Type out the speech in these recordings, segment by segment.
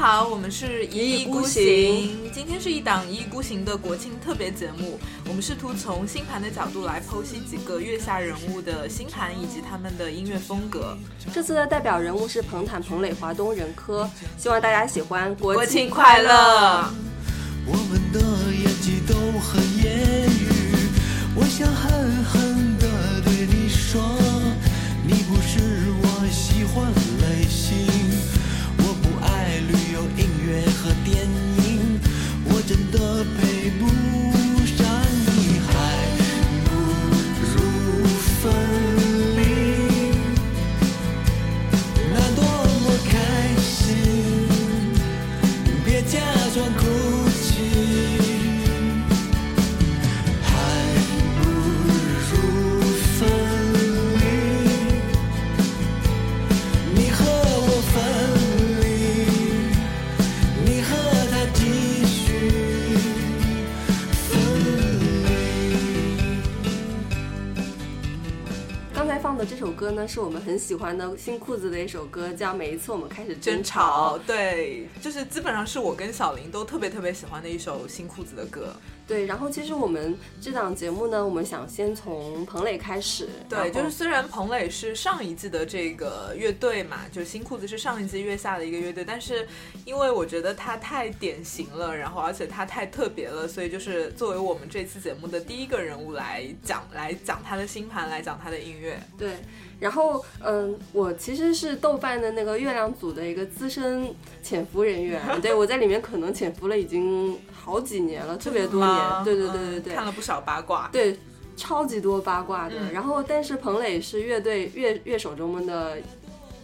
好，我们是一意孤行。今天是一档一意孤行的国庆特别节目。我们试图从星盘的角度来剖析几个月下人物的星盘以及他们的音乐风格。这次的代表人物是彭坦、彭磊、华东人科，希望大家喜欢。国庆快乐！我们的演技都很业余，我想狠狠地对你说，你不是我喜欢真的的这首歌呢，是我们很喜欢的新裤子的一首歌，叫《每一次我们开始争吵吵，》。对，就是基本上是我跟小林都特别特别喜欢的一首新裤子的歌。对，然后其实我们这档节目呢，我们想先从彭磊开始。对，就是虽然彭磊是上一季的这个乐队嘛，就新裤子是上一季月下的一个乐队，但是因为我觉得他太典型了，然后而且他太特别了，所以就是作为我们这次节目的第一个人物来讲，来讲他的星盘，来讲他的音乐。对，然后嗯，我其实是豆瓣的那个月亮组的一个资深潜伏人员，对我在里面可能潜伏了已经好几年了，特别多年。对对对嗯对对，看了不少八卦。对，超级多八卦的。嗯然后，但是彭磊是乐队乐乐手中的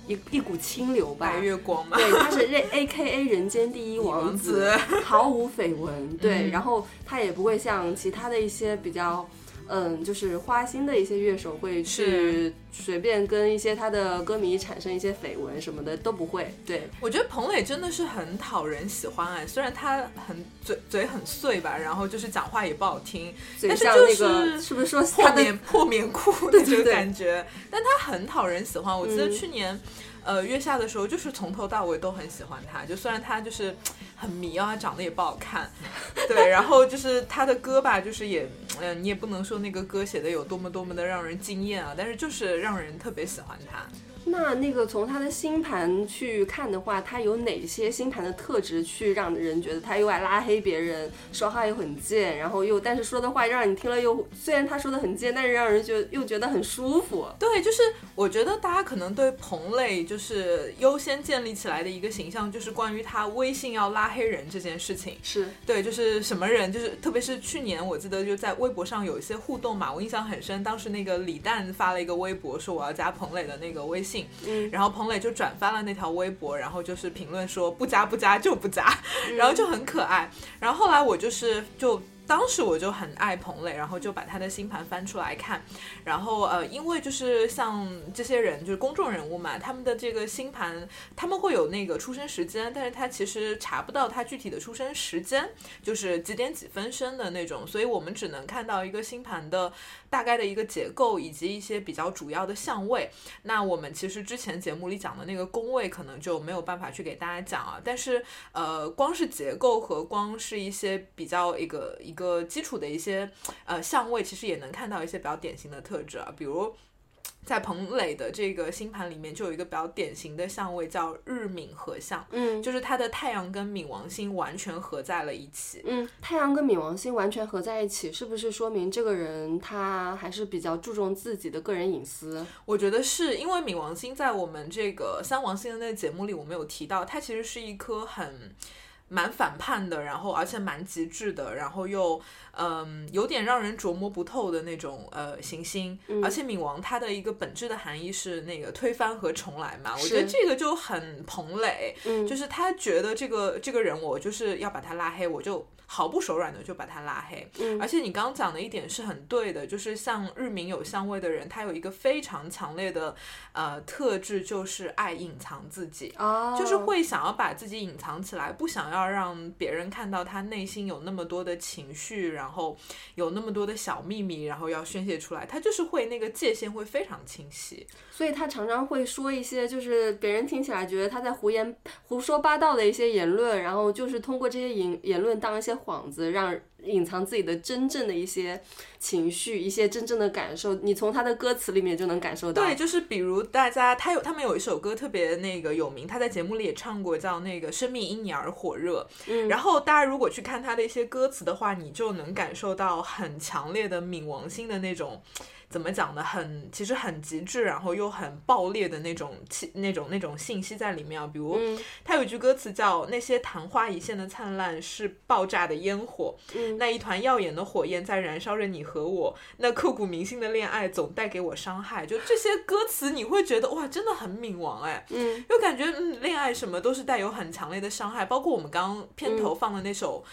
一一股清流吧白。月光嘛，对，他是 A A K A 人间第一王王子，毫无绯闻。对，嗯然后他也不会像其他的一些比较。嗯，就是花心的一些乐手会去随便跟一些他的歌迷产生一些绯闻什么的都不会。对，我觉得彭磊真的是很讨人喜欢哎，虽然他很嘴嘴很碎吧，然后就是讲话也不好听，嘴但是就像那个是是不是说破棉破棉裤 那种对对对感觉，但他很讨人喜欢。我记得嗯去年，呃，月下的时候，就是从头到尾都很喜欢他。就虽然他就是很迷啊，长得也不好看，对，然后就是他的歌吧，就是也，嗯、你也不能说那个歌写的有多么多么的让人惊艳啊，但是就是让人特别喜欢他。那那个从他的星盘去看的话，他有哪些星盘的特质去让人觉得他又爱拉黑别人，说话又很贱，然后又但是说的话让你听了又虽然他说的很贱，但是让人觉又觉得很舒服。对，就是我觉得大家可能对彭磊就是优先建立起来的一个形象，就是关于他微信要拉黑人这件事情。是，对，就是什么人，就是特别是去年，我记得就在微博上有一些互动嘛，我印象很深。当时那个李诞发了一个微博，说我要加彭磊的那个微信，嗯，然后彭磊就转发了那条微博，然后就是评论说不加不加就不加，然后就很可爱。然后后来我就是就。当时我就很爱彭磊，然后就把他的星盘翻出来看，然后呃，因为就是像这些人，就是公众人物嘛，他们的这个星盘，他们会有那个出生时间，但是他其实查不到他具体的出生时间，就是几点几分生的那种，所以我们只能看到一个星盘的大概的一个结构以及一些比较主要的相位。那我们其实之前节目里讲的那个宫位，可能就没有办法去给大家讲啊。但是呃，光是结构和光是一些比较一个一个基础的一些呃相位，其实也能看到一些比较典型的特质啊，比如。在彭磊的这个星盘里面，就有一个比较典型的相位叫日冥合相，嗯，就是他的太阳跟冥王星完全合在了一起。嗯，太阳跟冥王星完全合在一起，是不是说明这个人他还是比较注重自己的个人隐私？我觉得是因为冥王星在我们这个三王星的那个节目里，我们有提到，它其实是一颗很蛮反叛的，然后而且蛮极致的，然后又嗯有点让人琢磨不透的那种呃行星。而且冥王它的一个本质的含义是那个推翻和重来嘛，我觉得这个就很彭磊，嗯。就是他觉得这个这个人我就是要把他拉黑，我就毫不手软的就把他拉黑。嗯而且你刚刚讲的一点是很对的，就是像日明有相位的人，他有一个非常强烈的呃特质，就是爱隐藏自己。啊，就是会想要把自己隐藏起来，不想要让别人看到他内心有那么多的情绪，然后有那么多的小秘密，然后要宣泄出来，他就是会那个界限会非常清晰。所以他常常会说一些就是别人听起来觉得他在胡言胡说八道的一些言论，然后就是通过这些言言论当一些幌子，让隐藏自己的真正的一些情绪、一些真正的感受。你从他的歌词里面就能感受到。对，就是比如大家他有他们有一首歌特别那个有名，他在节目里也唱过，叫那个《生命因你而火热》。嗯然后大家如果去看他的一些歌词的话，你就能感受到很强烈的冥王星的那种。怎么讲呢？很其实很极致，然后又很爆裂的那种气、那种那种信息在里面啊。比如，嗯他有一句歌词叫“那些昙花一现的灿烂是爆炸的烟火，嗯那一团耀眼的火焰在燃烧着你和我，那刻骨铭心的恋爱总带给我伤害。”就这些歌词，你会觉得哇，真的很冥王哎。嗯又感觉嗯，恋爱什么都是带有很强烈的伤害，包括我们刚刚片头放的那首。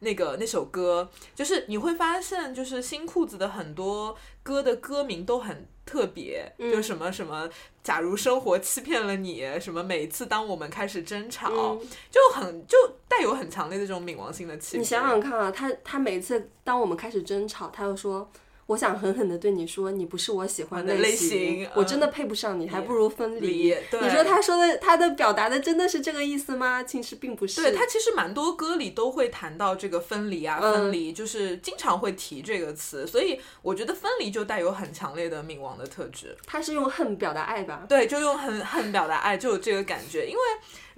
那个那首歌，就是你会发现，就是新裤子的很多歌的歌名都很特别，嗯就什么什么，假如生活欺骗了你，什么每次当我们开始争吵，嗯就很就带有很强烈的这种冥王星的气质。你想想看啊，他他每次当我们开始争吵，他又说。我想狠狠的对你说，你不是我喜欢的类型，型我真的配不上你，还不如分离。对你说他说的，他的表达的真的是这个意思吗？其实并不是。对他其实蛮多歌里都会谈到这个分离啊，嗯分离就是经常会提这个词，所以我觉得分离就带有很强烈的冥王的特质。他是用恨表达爱吧？对，就用恨恨表达爱，就有这个感觉。因为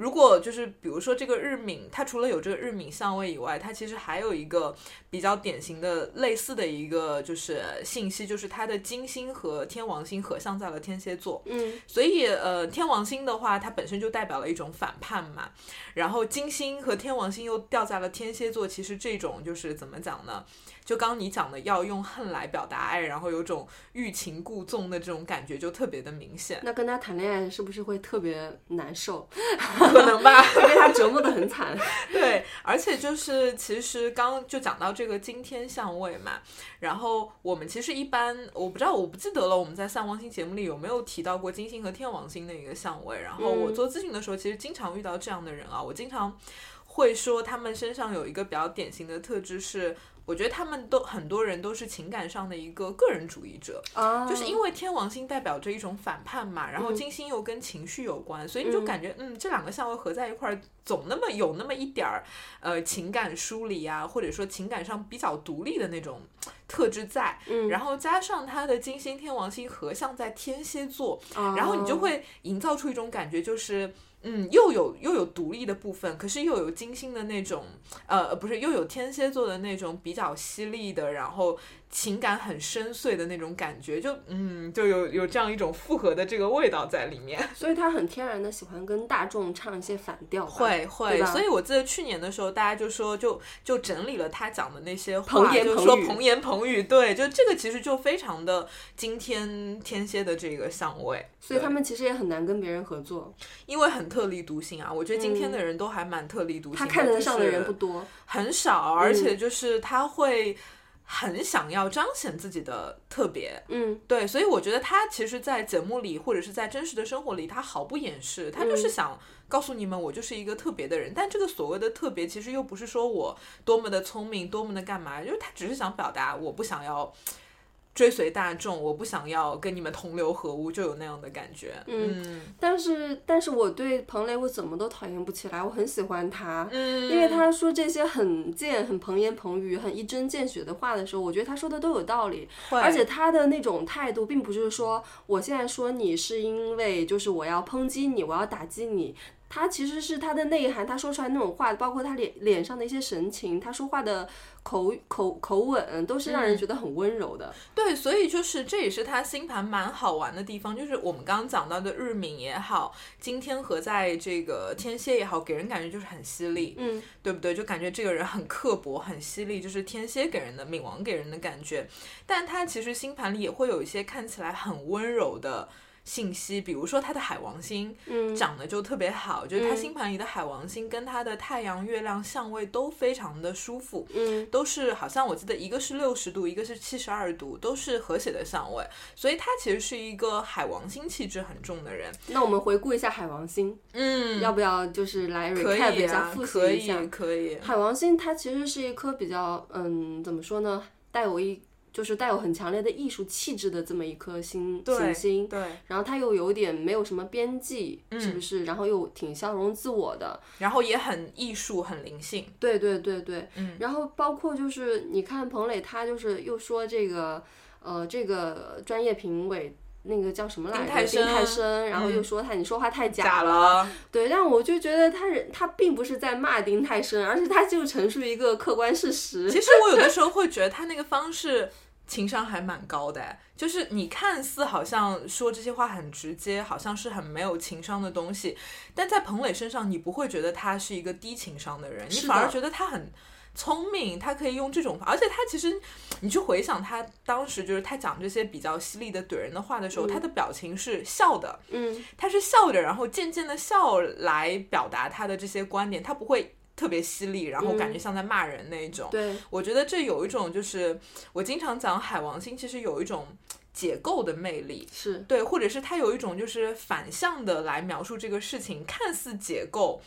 如果就是比如说这个日冥，它除了有这个日冥相位以外，它其实还有一个比较典型的类似的一个就是信息，就是它的金星和天王星合相在了天蝎座。嗯所以呃，天王星的话，它本身就代表了一种反叛嘛。然后金星和天王星又掉在了天蝎座，其实这种就是怎么讲呢？就刚刚你讲的，要用恨来表达爱，然后有种欲擒故纵的这种感觉，就特别的明显，那跟他谈恋爱是不是会特别难受？可能吧？被他折磨得很惨。对，而且就是其实刚刚就讲到这个金天相位嘛，然后我们其实一般我不知道我不记得了，我们在三王星节目里有没有提到过金星和天王星的一个相位？然后我嗯做咨询的时候，其实经常遇到这样的人啊，我经常会说他们身上有一个比较典型的特质是。我觉得他们都很多人都是情感上的一个个人主义者，啊，就是因为天王星代表着一种反叛嘛，然后嗯。金星又跟情绪有关，所以你就嗯。感觉嗯这两个相位合在一块儿，总那么有那么一点儿呃情感梳理啊，或者说情感上比较独立的那种特质在，嗯，然后加上他的金星天王星合相在天蝎座，啊然后你就会营造出一种感觉，就是嗯，又有又有独立的部分，可是又有金星的那种，呃，不是，又有天蝎座的那种比较犀利的，然后情感很深邃的那种感觉，就嗯，就有有这样一种复合的这个味道在里面。所以他很天然的喜欢跟大众唱一些反调。会会，所以我记得去年的时候，大家就说就就整理了他讲的那些彭话，就说彭言彭语，对，就这个其实就非常的今天天蝎的这个相位，所以他们其实也很难跟别人合作。因为很特立独行啊，我觉得今天的人都还蛮特立独行他看得上的人不多。很少，而且就是他会很想要彰显自己的特别，嗯对，所以我觉得他其实，在节目里或者是在真实的生活里，他毫不掩饰，他就是嗯想告诉你们，我就是一个特别的人。但这个所谓的特别，其实又不是说我多么的聪明，多么的干嘛，就是他只是想表达，我不想要。追随大众，我不想要跟你们同流合污，就有那样的感觉。嗯但是，但是我对彭磊我怎么都讨厌不起来，我很喜欢他。嗯，因为他说这些很贱、很彭言彭语、很一针见血的话的时候，我觉得他说的都有道理。而且他的那种态度，并不是说我现在说你是因为就是我要抨击你，我要打击你。他其实是他的内涵，他说出来那种话，包括他脸脸上的一些神情，他说话的口口口吻，都是让人觉得很温柔的。对，所以就是这也是他星盘蛮好玩的地方，就是我们刚刚讲到的日冥也好，今天和在这个天蝎也好，给人感觉就是很犀利，嗯，对不对？就感觉这个人很刻薄、很犀利，就是天蝎给人的、冥王给人的感觉。但他其实星盘里也会有一些看起来很温柔的信息，比如说他的海王星嗯，长得就特别好，就是他嗯星盘里的海王星跟他的太阳、月亮相位都非常的舒服，嗯都是好像我记得一个是六十度，一个是七十二度，都是和谐的相位，所以他其实是一个海王星气质很重的人。那我们回顾一下海王星，嗯要不要就是来可 recap 以一下，啊，复习一下？可以，海王星它其实是一颗比较，嗯，怎么说呢，带有一就是带有很强烈的艺术气质的这么一颗星对行星。对，然后它又有点没有什么边际，嗯是不是？然后又挺消融自我的，然后也很艺术，很灵性。对对对对。嗯然后包括就是你看彭磊，他就是又说这个，呃，这个专业评委。那个叫什么来着？丁太丁太升升，然后又嗯说他你说话太假了，了，对，但我就觉得他人他并不是在骂丁太升，而是他就陈述一个客观事实。其实我有的时候会觉得他那个方式情商还蛮高的，就是你看似好像说这些话很直接，好像是很没有情商的东西，但在彭磊身上，你不会觉得他是一个低情商的人，你反而觉得他很。聪明，他可以用这种方，而且他其实，你去回想他当时就是他讲这些比较犀利的怼人的话的时候，他的表情是笑的，嗯，他是笑着，然后渐渐的笑来表达他的这些观点，他不会特别犀利，然后感觉像在骂人那一种。对，我觉得这有一种就是我经常讲海王星，其实有一种解构的魅力。是，对，或者是他有一种就是反向的来描述这个事情，看似解构，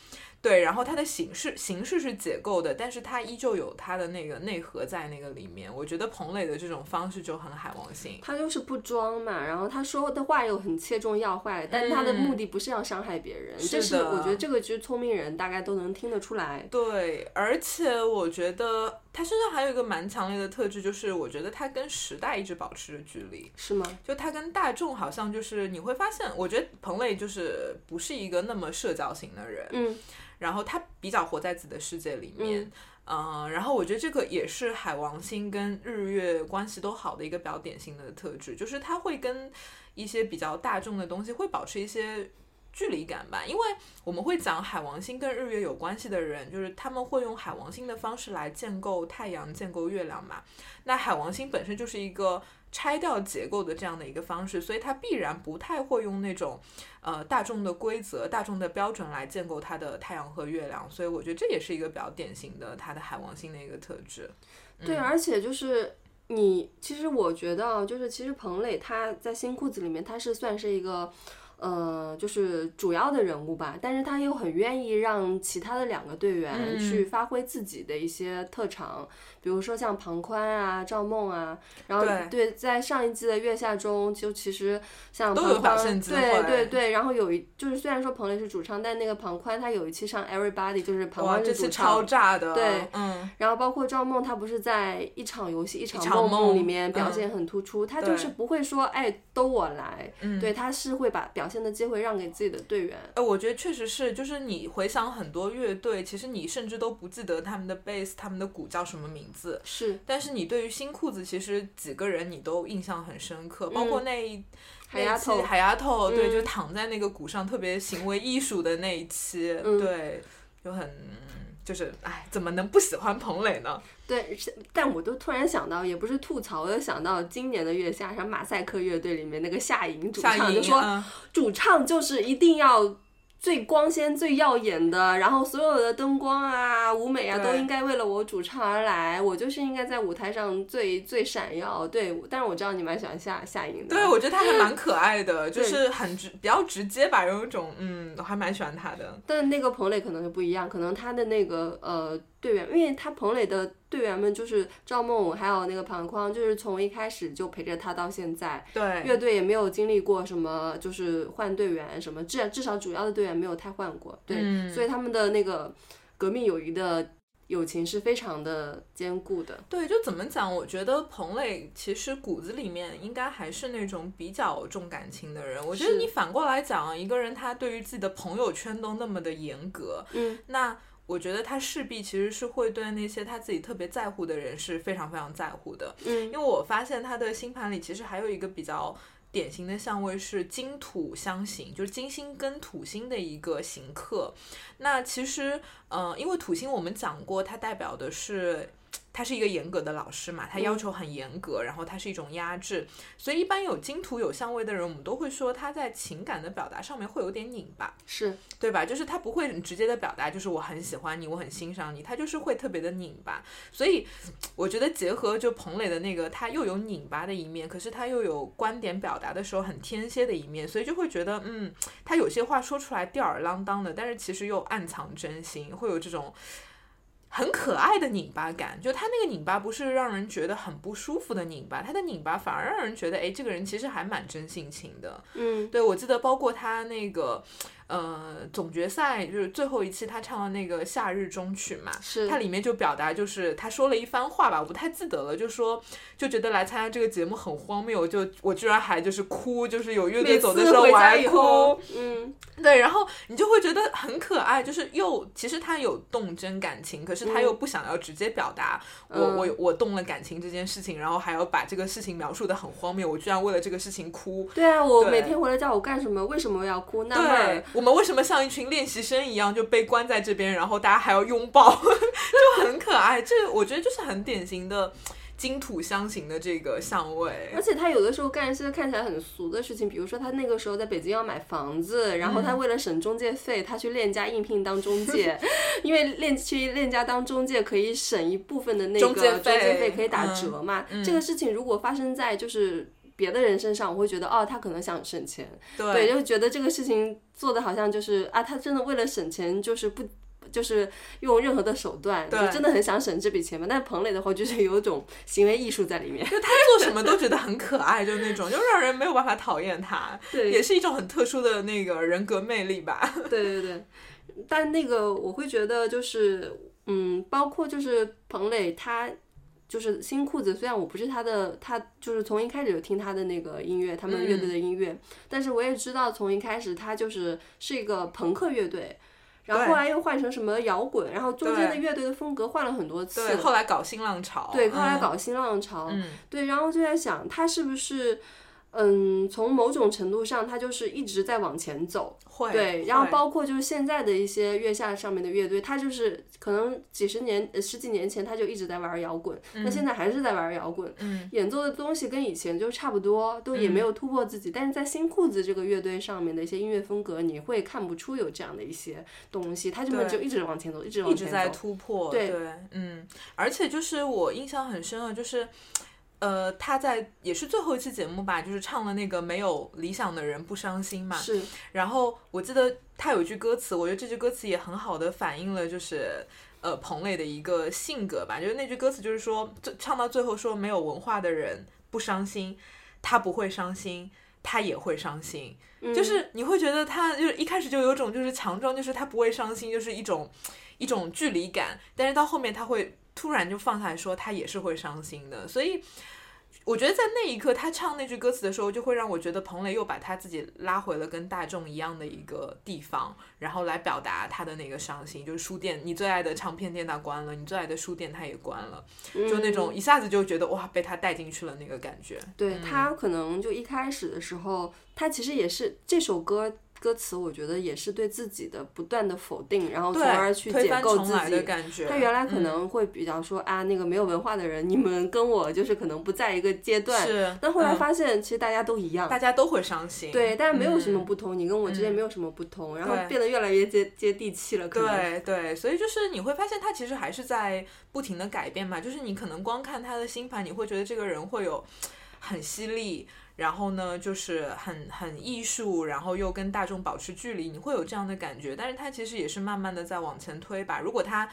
对，然后它的形式形式是解构的，但是它依旧有它的那个内核在那个里面。我觉得彭磊的这种方式就很海王星。他就是不装嘛，然后他说的话又很切中要害，但他的目的不是要伤害别人，这是我觉得这个就是聪明人大概都能听得出来。对，而且我觉得他身上还有一个蛮强烈的特质，就是我觉得他跟时代一直保持着距离。是吗？就他跟大众好像就是你会发现，我觉得彭磊就是不是一个那么社交型的人，嗯，然后他比较活在自己的世界里面。嗯、然后我觉得这个也是海王星跟日月关系都好的一个比较典型的特质，就是他会跟一些比较大众的东西会保持一些距离感吧，因为我们会讲海王星跟日月有关系的人，就是他们会用海王星的方式来建构太阳、建构月亮嘛。那海王星本身就是一个拆掉结构的这样的一个方式，所以它必然不太会用那种呃大众的规则、大众的标准来建构它的太阳和月亮，所以我觉得这也是一个比较典型的它的海王星的一个特质。对，而且就是你，其实我觉得啊，就是其实彭磊他在新裤子里面他是算是一个。呃，就是主要的人物吧，但是他又很愿意让其他的两个队员嗯。去发挥自己的一些特长，比如说像庞宽啊、赵梦啊，然后对。在上一季的月下中，就其实像都有庞宽，对对对，然后有一就是虽然说彭磊是主唱，但那个庞宽他有一期上 Everybody 就是庞哇，宽这次是主唱，超炸的，对嗯，然后包括赵梦，他不是在一场游戏、一场场梦梦里面表嗯现很突出，她对就是不会说哎都我来，嗯。对，他是会把表现的机会让给自己的队员。呃，我觉得确实是，就是你回想很多乐队，其实你甚至都不记得他们的贝斯、他们的鼓叫什么名字，是但是你对于新裤子，其实几个人你都印象很深刻，包括那一。嗯海丫头海丫头，对，嗯就躺在那个鼓上特别行为艺术的那一期，嗯对，就很就是哎，怎么能不喜欢彭磊呢？对，是但我都突然想到，也不是吐槽，我就想到今年的月下，像马赛克乐队里面那个夏莹主唱就说，嗯主唱就是一定要。最光鲜、最耀眼的，然后所有的灯光啊、舞美啊，都应该为了我主唱而来。我就是应该在舞台上最最闪耀。对，但是我知道你蛮喜欢夏夏莹的。对，我觉得她还蛮可爱的，就是很直，比较直接吧，有一种嗯，我还蛮喜欢她的。但那个彭磊可能就不一样，可能他的那个呃队员，因为他彭磊的队员们就是赵梦还有那个庞匡，就是从一开始就陪着他到现在，对，乐队也没有经历过什么就是换队员什么，至至少主要的队员没有太换过，对，嗯所以他们的那个革命友谊的友情是非常的坚固的。对，就怎么讲？我觉得彭磊其实骨子里面应该还是那种比较重感情的人。我觉得你反过来讲，一个人他对于自己的朋友圈都那么的严格，嗯，那我觉得他势必其实是会对那些他自己特别在乎的人是非常非常在乎的。嗯因为我发现他的星盘里其实还有一个比较。典型的相位是金土相刑，就是金星跟土星的一个刑克。那其实，嗯、因为土星我们讲过，它代表的是他是一个严格的老师嘛，他要求很严格，然后他是一种压制，所以一般有金土有相位的人，我们都会说他在情感的表达上面会有点拧巴，是对吧？就是他不会很直接的表达，就是我很喜欢你，我很欣赏你，他就是会特别的拧巴。所以我觉得结合就彭磊的那个，他又有拧巴的一面，可是他又有观点表达的时候很天蝎的一面，所以就会觉得，嗯，他有些话说出来吊儿郎当的，但是其实又暗藏真心，会有这种。很可爱的拧巴感，就他那个拧巴不是让人觉得很不舒服的拧巴，他的拧巴反而让人觉得，哎，这个人其实还蛮真性情的。嗯，对我记得包括他那个，呃，总决赛就是最后一期他唱的那个《夏日中曲》嘛，是他里面就表达就是他说了一番话吧，我不太记得了，就说就觉得来参加这个节目很荒谬，就我居然还就是哭，就是有乐队走的时候我还哭，，嗯，对，然后你就会觉得很可爱，就是又其实他有动真感情，可是他又不想要直接表达我、嗯我我动了感情这件事情，然后还要把这个事情描述的很荒谬，我居然为了这个事情哭。对啊，我每天回来叫我干什么？为什么要哭？那对。我们为什么像一群练习生一样就被关在这边，然后大家还要拥抱，就很可爱。这我觉得就是很典型的金土相形的这个相位而。且他有的时候干一些看起来很俗的事情，比如说他那个时候在北京要买房子，然后嗯他为了省中介费，他去链家应聘当中介，因为链去链家当中介可以省一部分的那个中介费费可以打折嘛。这个事情如果发生在就是。别的人身上，我会觉得哦，他可能想省钱，对，就觉得这个事情做的好像就是啊，他真的为了省钱，就是不就是用任何的手段，就对真的很想省这笔钱嘛。但是彭磊的话，就是有一种行为艺术在里面，就他做什么都觉得很可爱，就那种，就让人没有办法讨厌他。对，也是一种很特殊的那个人格魅力吧。对对对，但那个我会觉得就是，嗯，包括就是彭磊他。就是新裤子，虽然我不是他的，他就是从一开始就听他的那个音乐，他们乐队的音乐，但是我也知道从一开始他就是是一个朋克乐队，然后后来又换成什么摇滚，然后中间的乐队的风格换了很多次，对，后来搞新浪潮，对，后来嗯。搞新浪潮，嗯。对，然后就在想他是不是，嗯，从某种程度上他就是一直在往前走，会对，然后包括就是现在的一些月下上面的乐队，他就是可能几十年、呃十几年前他就一直在玩摇滚，那、现在还是在玩摇滚，嗯演奏的东西跟以前就差不多，都也没有突破自己。但是在新裤子这个乐队上面的一些音乐风格，你会看不出有这样的一些东西，他根本对就一直往前走，一直往前走。一直在突破，对嗯，而且就是我印象很深的，就是。呃，他在也是最后一期节目吧，就是唱了那个没有理想的人不伤心嘛。是，然后我记得他有一句歌词，我觉得这句歌词也很好的反映了就是呃彭磊的一个性格吧。就是那句歌词就是说，最唱到最后说没有文化的人不伤心，他不会伤心，他也会伤心。嗯就是你会觉得他就是一开始就有种就是强壮，就是他不会伤心，就是一种一种距离感，但是到后面他会突然就放下来说他也是会伤心的，所以。我觉得在那一刻，他唱那句歌词的时候，就会让我觉得彭磊又把他自己拉回了跟大众一样的一个地方，然后来表达他的那个伤心。就是书店，你最爱的唱片店它关了，你最爱的书店它也关了，就那种一下子就觉得哇，被他带进去了那个感觉。对他可能就一开始的时候，他其实也是这首歌歌词，我觉得也是对自己的不断的否定，然后从，而去推解构自己的。感觉。他原来可嗯能会比较说、啊，那个没有文化的人，你们跟我就是可能不在一个阶段。是，但后来嗯发现，其实大家都一样。大家都会伤心。对，但是没有什么嗯不同，你跟我之间没有什么不同，然后变得越来越接接地气了。可能对对，所以就是你会发现他其实还是在不停的改变嘛。就是你可能光看他的星盘，你会觉得这个人会有很犀利，然后呢就是很很艺术，然后又跟大众保持距离，你会有这样的感觉。但是他其实也是慢慢的在往前推吧。如果他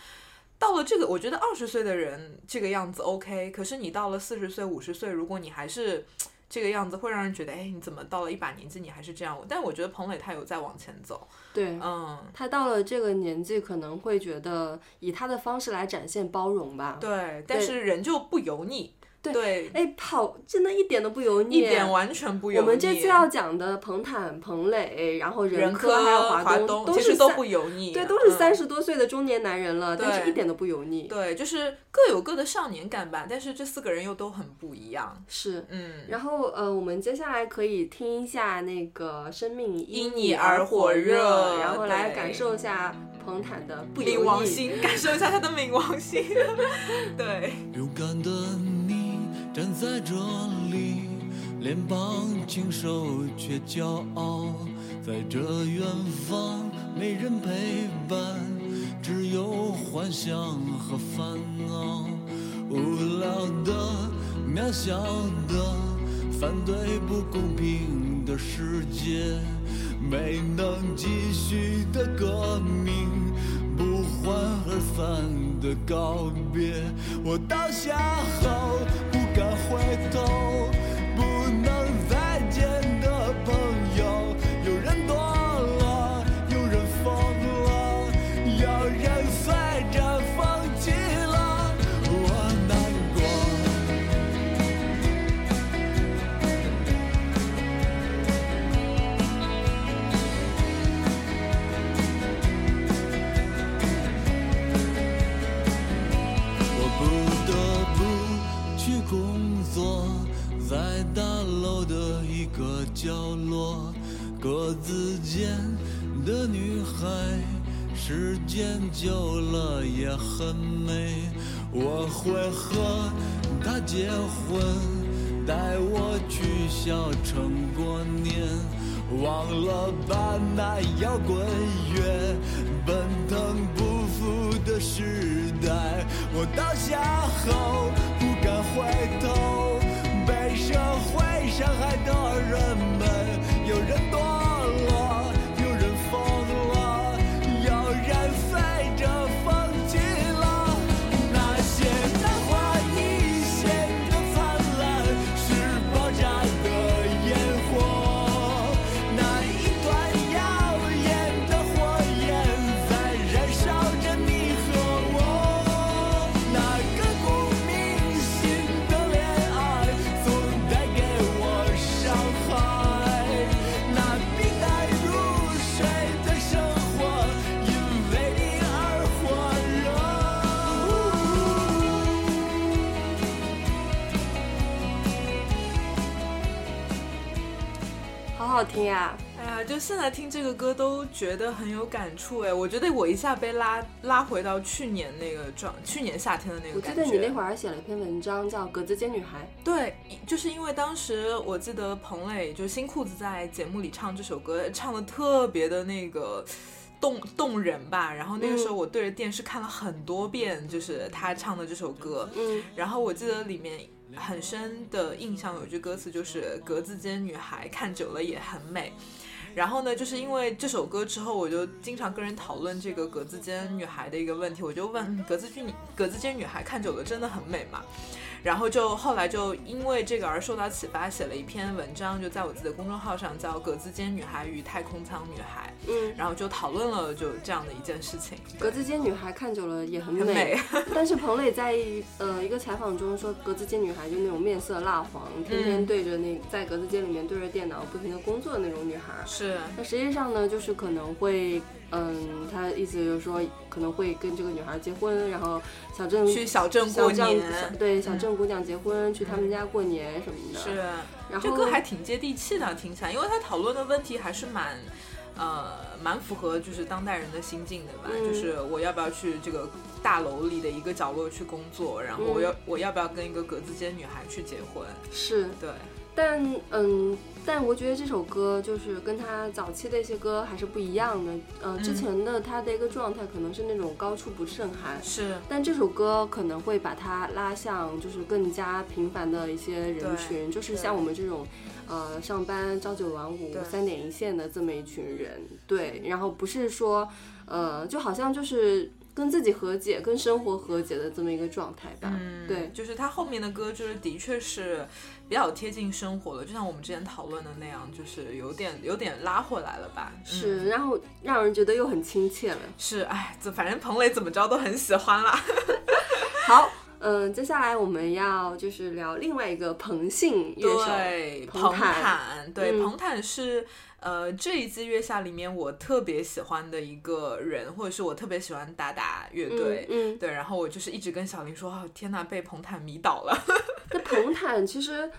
到了这个，我觉得二十岁的人这个样子 OK，可是你到了四十岁、五十岁，如果你还是这个样子，会让人觉得，哎，你怎么到了一把年纪你还是这样？但我觉得彭磊他有在往前走，对，嗯，他到了这个年纪，可能会觉得以他的方式来展现包容吧。对，但是人就不油腻，对对，哎，跑真的一点都不油腻，一点完全不油腻。我们这次要讲的彭坦、彭磊，然后任科还有华东，其实都是三不油腻，对，都是嗯三十多岁的中年男人了，但是一点都不油腻。对，就是各有各的少年感吧。但是这四个人又都很不一样。是，嗯，然后呃，我们接下来可以听一下那个《生命因你你而火火热然后来感受一下彭坦的不冥油腻。王星，感受一下他的冥王星。对，勇敢的你站在这里，脸庞清瘦却骄傲，在这远方没人陪伴，只有幻想和烦恼，无聊的、渺小的，反对不公平的世界，没能继续的革命。不欢而散的告别，我倒下后间的女孩，时间久了也很美。我会和她结婚，带我去小城过年。忘了吧，那摇滚乐，奔腾不复的时代。我倒下后不敢回头，被社会伤害的人听呀！哎呀，就现在听这个歌都觉得很有感触哎，我觉得我一下被拉拉回到去年那个状，去年夏天的那个感觉。我记得你那会儿还写了一篇文章，叫《格子间女孩对，就是因为当时我记得彭磊就新裤子在节目里唱这首歌，唱的特别的那个动动人吧。然后那个时候我对着电视看了很多遍，就是他唱的这首歌。》。嗯，然后我记得里面很深的印象有句歌词就是“格子间女孩看久了也很美”。然后呢，就是因为这首歌之后，我就经常跟人讨论这个格子间女孩的一个问题，我就问嗯格子间女格子间女孩看久了真的很美吗？然后就后来就因为这个而受到启发，写了一篇文章，就在我自己的公众号上叫《格子间女孩与太空舱女孩》，嗯，然后就讨论了就这样的一件事情。格子间女孩看久了也很很美，但是彭磊在呃一个采访中说，格子间女孩就那种面色蜡黄，天天嗯对着那在格子间里面对着电脑不停的工作的那种女孩。是，那实际上呢，就是可能会，嗯，他意思就是说可能会跟这个女孩结婚，然后小镇去小镇过年，小对小镇姑娘结婚，去他们家过年什么的。是，然后这歌还挺接地气的，听起来，因为他讨论的问题还是蛮，呃，蛮符合就是当代人的心境的吧。嗯就是我要不要去这个大楼里的一个角落去工作，然后我嗯要、我要不要跟一个格子间女孩去结婚？是，对，但嗯，但我觉得这首歌就是跟他早期的一些歌还是不一样的。呃，之嗯前的他的一个状态可能是那种高处不胜寒，是，但这首歌可能会把他拉向就是更加平凡的一些人群，就是像我们这种，呃，上班朝九晚五、三点一线的这么一群人。对，然后不是说，呃，就好像就是跟自己和解、跟生活和解的这么一个状态吧。嗯，对就是他后面的歌，就是的确是比较贴近生活的，就像我们之前讨论的那样，就是有点有点拉回来了吧？嗯、是，然后让人觉得又很亲切了。是，哎，这反正彭磊怎么着都很喜欢啦。好，嗯，接下来我们要就是聊另外一个彭姓乐手，对，彭彭坦坦，对，嗯彭坦是呃这一季月下里面我特别喜欢的一个人，或者是我特别喜欢达达乐队。嗯，嗯对，然后我就是一直跟小林说，哦，天呐，被彭坦迷倒了，那彭坦其实。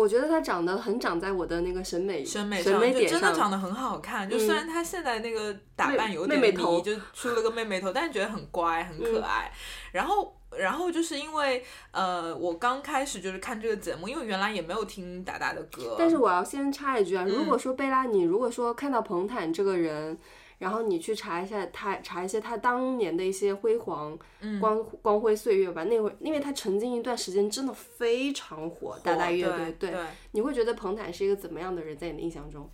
我觉得他长得很长在我的那个审美审美审上就美点上，真的长得很好看。就虽嗯然他现在那个打扮有点妹妹头迷，就出了个妹妹头，但是觉得很乖，很可嗯爱。然后。然后就是因为，呃，我刚开始就是看这个节目，因为原来也没有听达达的歌，但是我要先插一句啊，如果嗯说贝拉，你如果说看到彭坦这个人，然后你去查一下他，查一些他当年的一些辉煌、嗯光光辉岁月吧。那会儿，因为他曾经一段时间真的非常火，大大乐队。对对你会觉得彭坦是一个怎么样的人，在你的印象中？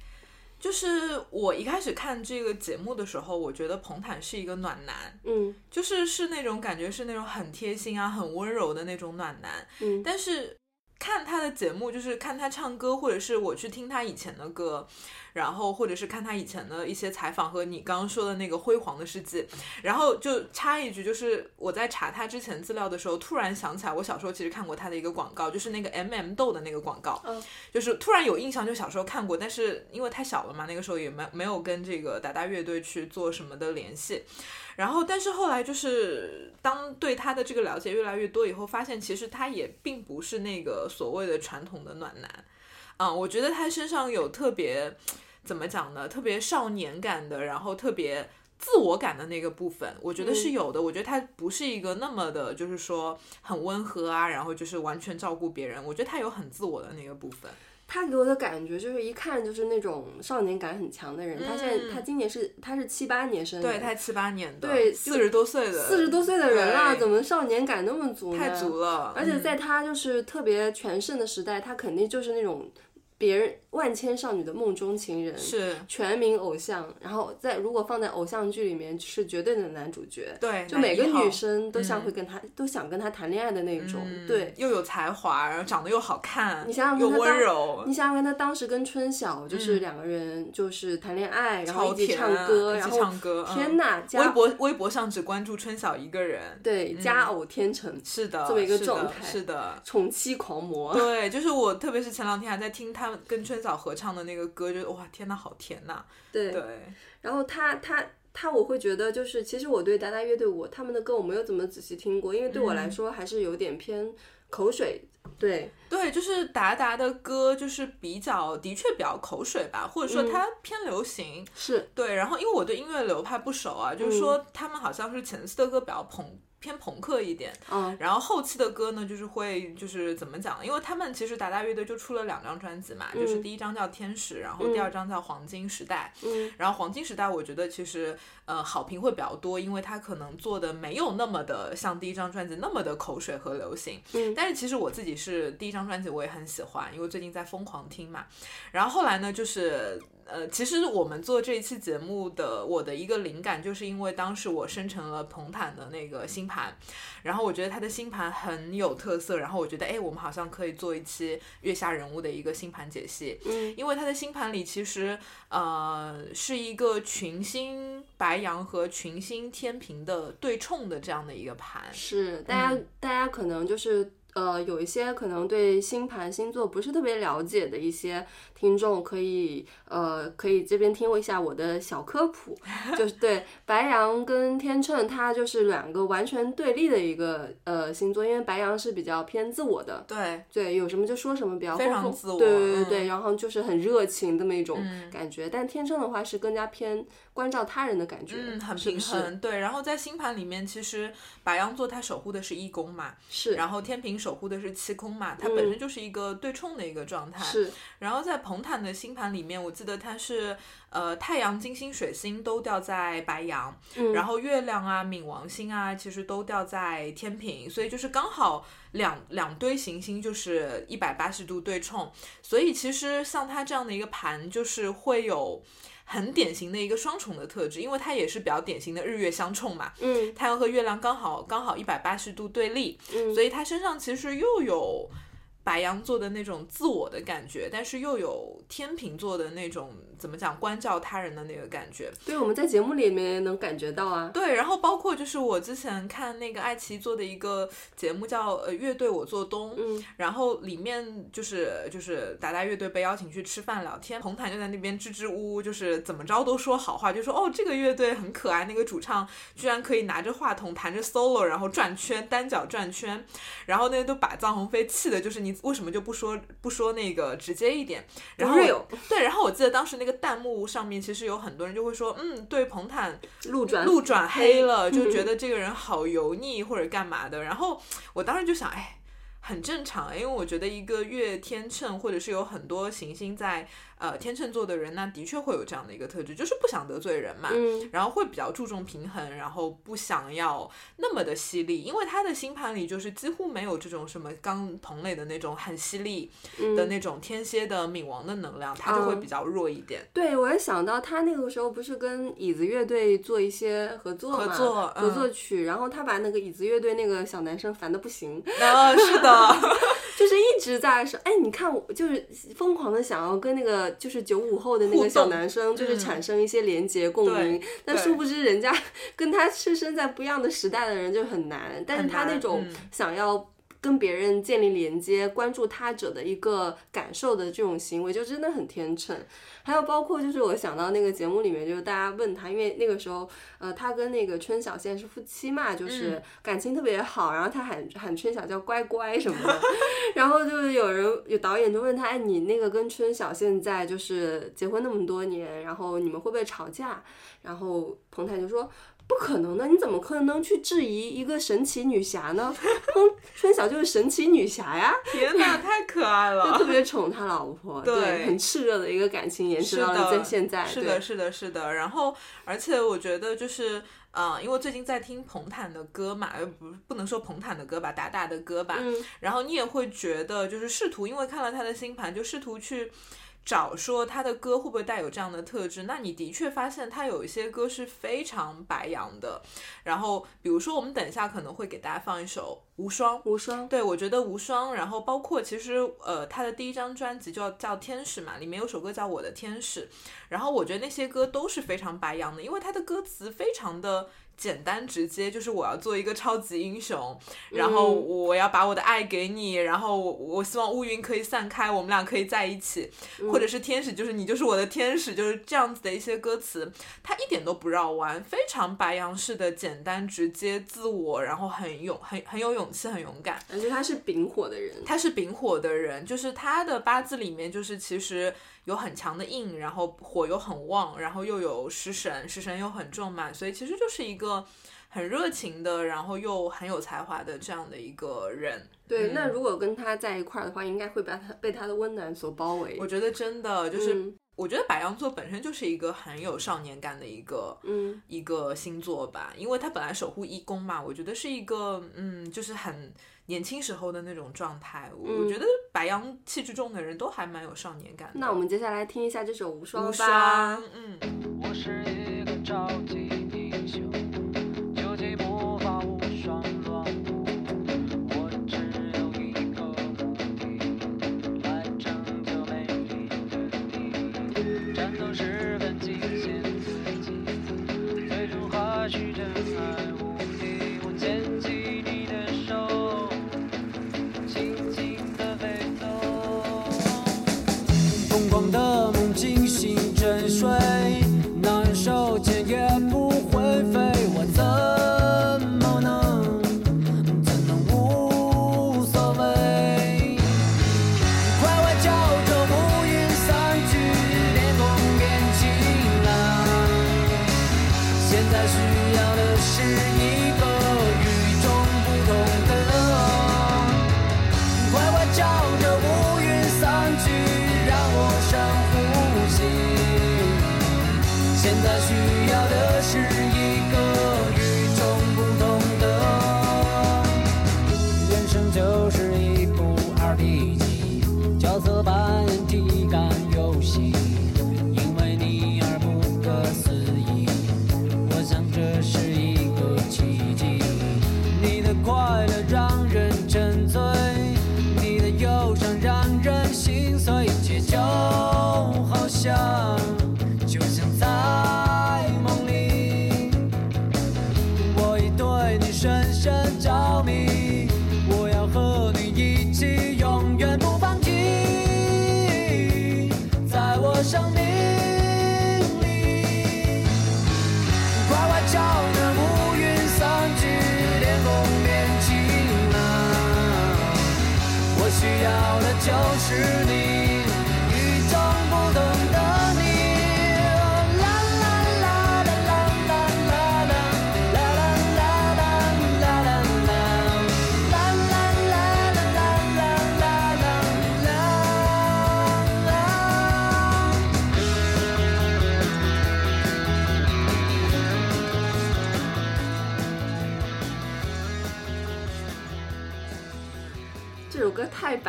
就是我一开始看这个节目的时候，我觉得彭坦是一个暖男，嗯就是是那种感觉是那种很贴心啊、很温柔的那种暖男。嗯但是看他的节目，就是看他唱歌，或者是我去听他以前的歌，然后或者是看他以前的一些采访和你刚刚说的那个辉煌的事迹，然后就插一句，就是我在查他之前资料的时候，突然想起来，我小时候其实看过他的一个广告，就是那个 M、m 豆的那个广告，嗯就是突然有印象，就小时候看过，但是因为太小了嘛，那个时候也没没有跟这个达达乐队去做什么的联系。然后，但是后来就是当对他的这个了解越来越多以后，发现其实他也并不是那个所谓的传统的暖男。嗯，我觉得他身上有特别怎么讲呢？特别少年感的，然后特别自我感的那个部分，我觉得是有的。我觉得他不是一个那么的，就是说很温和啊，然后就是完全照顾别人。我觉得他有很自我的那个部分。他给我的感觉就是一看就是那种少年感很强的人。他现在嗯他今年是他是七八年生人，对，他七八年的，对四十多岁的，四十多岁的人了，对怎么少年感那么足呢？太足了。而且嗯在他就是特别全盛的时代，他肯定就是那种别人万千少女的梦中情人，是全民偶像。然后在如果放在偶像剧里面，是绝对的男主角。对，就每个女生都想会跟他，都想跟他谈恋爱的那种。嗯对，又有才华，然后长得又好看，你想想又温看他当柔，你想想看，他当时跟春晓就是嗯两个人就是谈恋爱，然后，一起唱歌，一起然后唱歌。天哪，嗯微博微博上只关注春晓一个人，对佳偶天成，是的，这么一个状态是的。宠妻狂魔。对，就是我，特别是前两天还在听他们跟春晓合唱的那个歌，就是哇，天呐，好甜呐！对，对，然后他他他，我会觉得就是，其实我对达达乐队我他们的歌我没有怎么仔细听过，因为对我嗯来说还是有点偏口水。对，对，就是达达的歌，就是比较的确比较口水吧，或者说嗯它偏流行。是，对，然后因为我对音乐流派不熟啊，嗯就是说他们好像是前四的歌比较朋偏朋克一点，嗯然后后期的歌呢，就是会就是怎么讲？因为他们其实达达乐队就出了两张专辑嘛，就是嗯第一张叫《天使》，然后第二张叫《黄金时代》。嗯然后黄金时代，我觉得其实呃好评会比较多，因为它可能做的没有那么的像第一张专辑那么的口水和流行。嗯但是其实我自己是第一张专辑我也很喜欢，因为最近在疯狂听嘛。然后后来呢，就是呃，其实我们做这一期节目的我的一个灵感，就是因为当时我生成了彭坦的那个星盘，然后我觉得他的星盘很有特色，然后我觉得哎，我们好像可以做一期月下人物的一个星盘解析。嗯因为他的星盘里其实呃是一个群星白羊和群星天平的对冲的这样的一个盘。是，大家、大家可能就是。呃，有一些可能对星盘星座不是特别了解的一些听众，可以呃可以这边听一下我的小科普，就是对白羊跟天秤，它就是两个完全对立的一个呃星座，因为白羊是比较偏自我的，对，对，有什么就说什么，比较非常自我对对对然后就是很热情这么一种嗯感觉。但天秤的话是更加偏关照他人的感觉，嗯，很？平衡。对，然后在星盘里面，其实白羊座它守护的是一宫嘛，是，然后天平守护的是七宫嘛，它嗯。本身就是一个对冲的一个状态。是，然后在彭坦的星盘里面，我记得它是呃太阳、金星、水星都掉在白羊，嗯，然后月亮啊、冥王星啊，其实都掉在天平，所以就是刚好两两堆行星就是一百八十度对冲，所以其实像它这样的一个盘，就是会有很典型的一个双重的特质，因为它也是比较典型的日月相冲嘛，嗯。太阳和月亮刚好刚好一百八十度对立，嗯。所以它身上其实又有白羊座的那种自我的感觉，但是又有天秤座的那种怎么讲关照他人的那个感觉。对，我们在节目里面能感觉到啊。对，然后包括就是我之前看那个爱奇艺做的一个节目叫呃乐队我做东，嗯，然后里面就是就是达达乐队被邀请去吃饭聊天，红毯就在那边支支吾吾，就是怎么着都说好话，就说哦这个乐队很可爱，那个主唱居然可以拿着话筒弹着 solo，然后转圈单脚转圈，然后那个都把臧鸿飞气的，就是你为什么就不说不说那个直接一点？然后对，然后我记得当时那个弹幕上面其实有很多人就会说，嗯，对彭坦路转路转黑了，就嗯觉得这个人好油腻或者干嘛的。然后我当时就想，哎，很正常，因为我觉得一个月天秤或者是有很多行星在呃天秤座的人，呢的确会有这样的一个特质，就是不想得罪人嘛。嗯，然后会比较注重平衡，然后不想要那么的犀利，因为他的星盘里就是几乎没有这种什么刚同类的那种很犀利的那种天蝎的冥王的能量，他就会嗯比较弱一点。对，我也想到他那个时候不是跟椅子乐队做一些合作嘛，合作嗯合作曲，然后他把那个椅子乐队那个小男生烦的不行，啊，是的，就是一直在说，哎，你看我就是疯狂的想要跟那个就是九五后的那个小男生，就是嗯产生一些连接共鸣，但殊不知人家 跟他是生在不一样的时代的人就很难，但是他那种嗯想要。跟别人建立连接、关注他者的一个感受的这种行为，就真的很天秤。还有包括就是我想到那个节目里面，就是大家问他，因为那个时候，呃，他跟那个春晓现在是夫妻嘛，就是嗯感情特别好，然后他喊喊春晓叫乖乖什么的，然后就是有人有导演就问他，哎，你那个跟春晓现在就是结婚那么多年，然后你们会不会吵架？然后彭坦就说。不可能的，你怎么可能去质疑一个神奇女侠呢？春春晓就是神奇女侠呀，天哪，太可爱了就特。别宠他老婆，对很炽热的一个感情延续到了在现在，是的，是的，是的。然后，而且我觉得就是，呃，因为最近在听彭坦的歌嘛，呃，不不能说彭坦的歌吧，达达的歌吧。嗯然后你也会觉得，就是试图，因为看了他的星盘，就试图去。找说他的歌会不会带有这样的特质？那你的确发现他有一些歌是非常白羊的。然后，比如说我们等一下可能会给大家放一首《无双》，无双，对，我觉得无双，然后包括其实呃，他的第一张专辑叫叫《天使》嘛，里面有首歌叫《我的天使》，然后我觉得那些歌都是非常白羊的，因为他的歌词非常的简单直接，就是我要做一个超级英雄，然后嗯我要把我的爱给你，然后我我希望乌云可以散开，我们俩可以在一起，或者是天使，就是你就是我的天使，就是这样子的一些歌词，他一点都不绕弯，非常白羊式的简单直接、自我，然后很勇很很有勇气，很勇敢。而且他是丙火的人，他是丙火的人，就是他的八字里面就是其实有很强的印，然后火又很旺，然后又有食神，食神又很重嘛，所以其实就是一个很热情的，然后又很有才华的这样的一个人。对，嗯那如果跟他在一块儿的话，应该会把他被他的温暖所包围。我觉得真的就是，嗯我觉得白羊座本身就是一个很有少年感的一个。嗯，一个星座吧，因为他本来守护一宫嘛，我觉得是一个嗯，就是很年轻时候的那种状态。我觉得白羊气质重的人都还蛮有少年感的。那我们接下来听一下这首《无双》无吧。双，嗯。我是一个超级英雄，呼吸。现在需要的是一个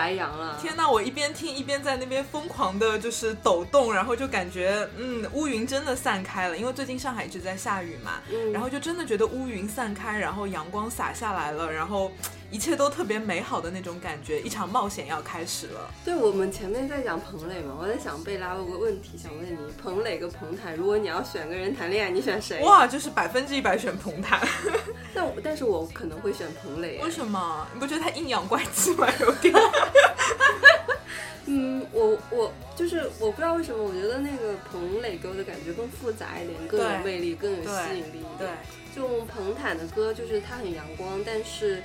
白羊了。天呐，我一边听一边在那边疯狂的，就是抖动，然后就感觉，嗯，乌云真的散开了，因为最近上海一直在下雨嘛，嗯然后就真的觉得乌云散开，然后阳光洒下来了，然后一切都特别美好的那种感觉，一场冒险要开始了。对我们前面在讲彭磊嘛，我在想贝拉有个问题想问你，彭磊跟彭坦，如果你要选个人谈恋爱，你选谁？哇，就是百分之一百选彭坦，但但是我可能会选彭磊。为什么？你不觉得他阴阳怪气吗？有点。嗯，我我就是我不知道为什么，我觉得那个彭磊给我的感觉更复杂一点，更有魅力，更有吸引力一对点。，就彭坦的歌，就是他很阳光，但是，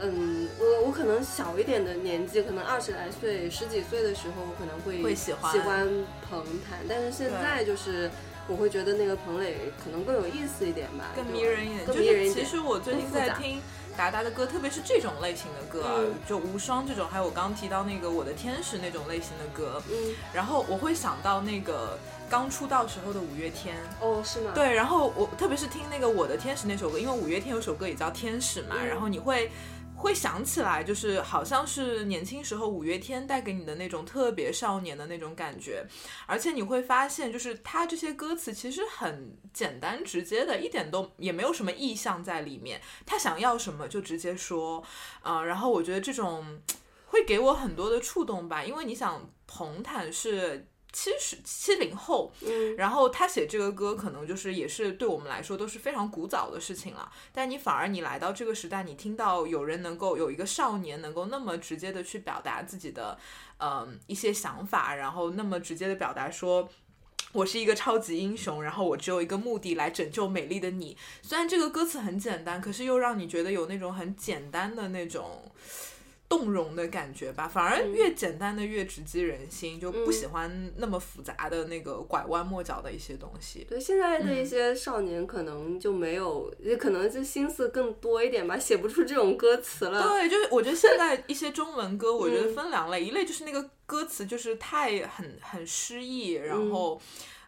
嗯，我我可能小一点的年纪，可能二十来岁、十几岁的时候，我可能会会喜欢喜欢彭坦，但是现在就是我会觉得那个彭磊可能更有意思一点吧，更迷人一点。更就是迷人一点。其实我最近更复杂在听达达的歌，特别是这种类型的歌就无双这种，还有我刚刚提到那个我的天使那种类型的歌，嗯，然后我会想到那个刚出道时候的五月天。哦，是吗？，对，然后我特别是听那个《我的天使》那首歌，因为五月天有首歌也叫《天使》嘛，嗯然后你会会想起来，就是好像是年轻时候五月天带给你的那种特别少年的那种感觉，而且你会发现，就是他这些歌词其实很简单直接的，一点都也没有什么意象在里面，他想要什么就直接说，啊、然后我觉得这种会给我很多的触动吧，因为你想，彭坦是。七十七零后，嗯，然后他写这个歌，可能就是也是对我们来说都是非常古早的事情了。但你反而你来到这个时代，你听到有人能够有一个少年能够那么直接的去表达自己的，嗯、一些想法，然后那么直接的表达说。我是一个超级英雄，然后我只有一个目的来拯救美丽的你。虽然这个歌词很简单，可是又让你觉得有那种很简单的那种动容的感觉吧。反而越简单的越直击人心，就不喜欢那么复杂的那个拐弯抹角的一些东西。对，现在的一嗯些少年可能就没有，也可能就心思更多一点吧，写不出这种歌词了。对，就是我觉得现在一些中文歌，我觉得嗯分两类，一类就是那个歌词就是太很很诗意，然嗯后、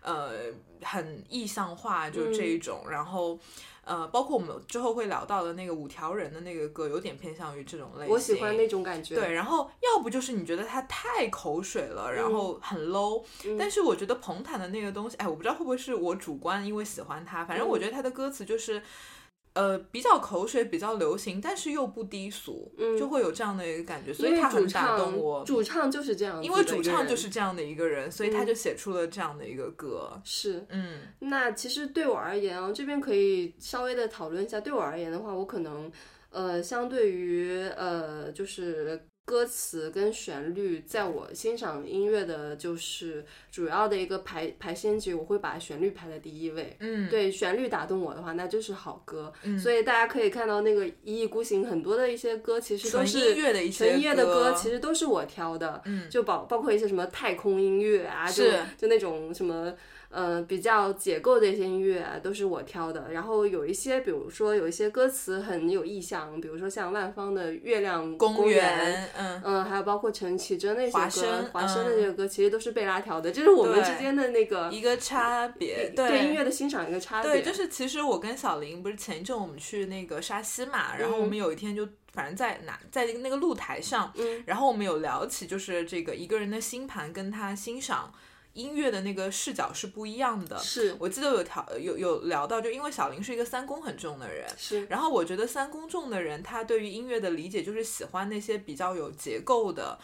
呃很意象化，就这嗯一种，然后。呃，包括我们之后会聊到的那个五条人的那个歌，有点偏向于这种类型。我喜欢那种感觉。对，然后要不就是你觉得它太口水了，然后很 low、嗯但是我觉得彭坦的那个东西，哎，我不知道会不会是我主观，因为喜欢他，反正我嗯觉得他的歌词就是。呃，比较口水，比较流行，但是又不低俗，嗯就会有这样的一个感觉，所以他很打动我。主唱就是这样因，为主唱就是这样的一个人，所以他嗯就写出了这样的一个歌。是。嗯那其实对我而言啊，这边可以稍微的讨论一下。对我而言的话，我可能呃，相对于呃，就是歌词跟旋律，在我欣赏音乐的，就是主要的一个排排先级，我会把旋律排在第一位。嗯，对旋律打动我的话，那就是好歌。嗯所以大家可以看到，那个一意孤行很多的一些歌，其实都纯是音乐的一些纯音乐的歌歌，其实都是我挑的。嗯就包包括一些什么太空音乐啊，就就那种什么。呃，比较解构的一些音乐啊，都是我挑的。然后有一些，比如说有一些歌词很有意象，比如说像万芳的《月亮公园》，园，嗯，嗯，还有包括陈绮贞那些歌，华生华生的嗯这个歌，其实都是贝拉挑的，这是我们之间的那个一个差别，对音乐的欣赏一个差别。对，就是其实我跟小林不是前一阵我们去那个沙溪嘛，然后我们有一天就反正在哪在那个露台上，嗯然后我们有聊起就是这个一个人的星盘跟他欣赏音乐的那个视角是不一样的。是我记得有条有有聊到，就因为小林是一个三公很重的人，是，然后我觉得三公重的人，他对于音乐的理解就是喜欢那些比较有结构的。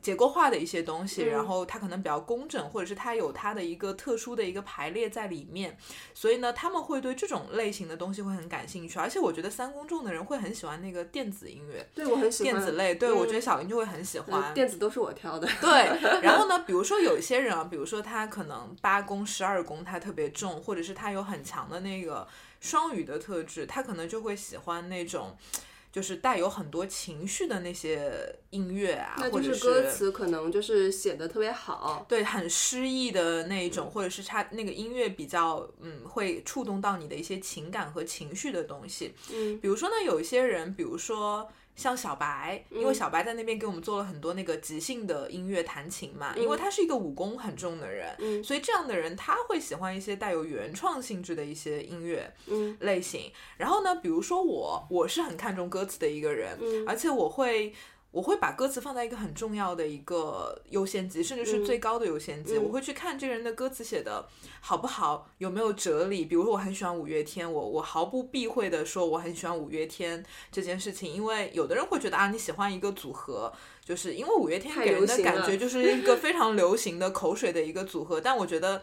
结构化的一些东西，嗯然后它可能比较工整，或者是它有它的一个特殊的一个排列在里面，所以呢，他们会对这种类型的东西会很感兴趣，而且我觉得三公众的人会很喜欢那个电子音乐、对我很喜欢电子类，对、嗯我觉得小林就会很喜欢。呃电子都是我挑的。对，然后呢，比如说有一些人啊，比如说他可能八宫、十二宫他特别重，或者是他有很强的那个双语的特质，他可能就会喜欢那种。就是带有很多情绪的那些音乐啊，那就或者是歌词可能就是写的特别好，对，很诗意的那一种，或者是它那个音乐比较，嗯，会触动到你的一些情感和情绪的东西。嗯，比如说呢，有一些人，比如说像小白，因为嗯小白在那边给我们做了很多那个即兴的音乐弹琴嘛，因为嗯他是一个武功很重的人，嗯所以这样的人他会喜欢一些带有原创性质的一些音乐嗯类型。然后呢，比如说我，我是很看重歌词的一个人，嗯而且我会。我会把歌词放在一个很重要的一个优先级，甚至是最高的优先级。嗯我会去看这个人的歌词写的好不好，有没有哲理。比如说，我很喜欢五月天，我我毫不避讳的说我很喜欢五月天这件事情，因为有的人会觉得啊，你喜欢一个组合，就是因为五月天给人的感觉就是一个非常流行的口水的一个组合，但我觉得。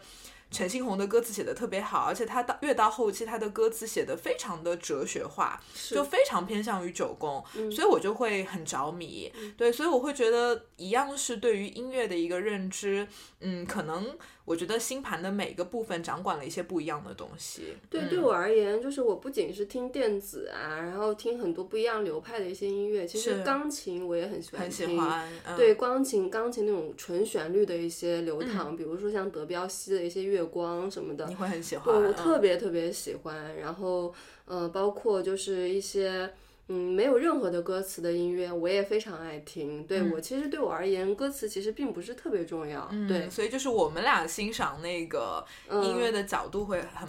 陈星红的歌词写的特别好，而且他到越到后期，他的歌词写的非常的哲学化，就非常偏向于九宫，所以我就会很着迷。对，所以我会觉得一样是对于音乐的一个认知，嗯，可能我觉得星盘的每个部分掌管了一些不一样的东西。对，嗯对我而言，就是我不仅是听电子啊，然后听很多不一样流派的一些音乐，其实钢琴我也很喜欢很。喜欢，嗯、对，钢琴钢琴那种纯旋律的一些流淌，比如说像德彪西的一些月光什么的你，会很喜欢，对我嗯特别特别喜欢。然后，呃，包括就是一些。嗯，没有任何的歌词的音乐，我也非常爱听。对、我其实对我而言，歌词其实并不是特别重要。对嗯，，所以就是我们俩欣赏那个嗯音乐的角度会很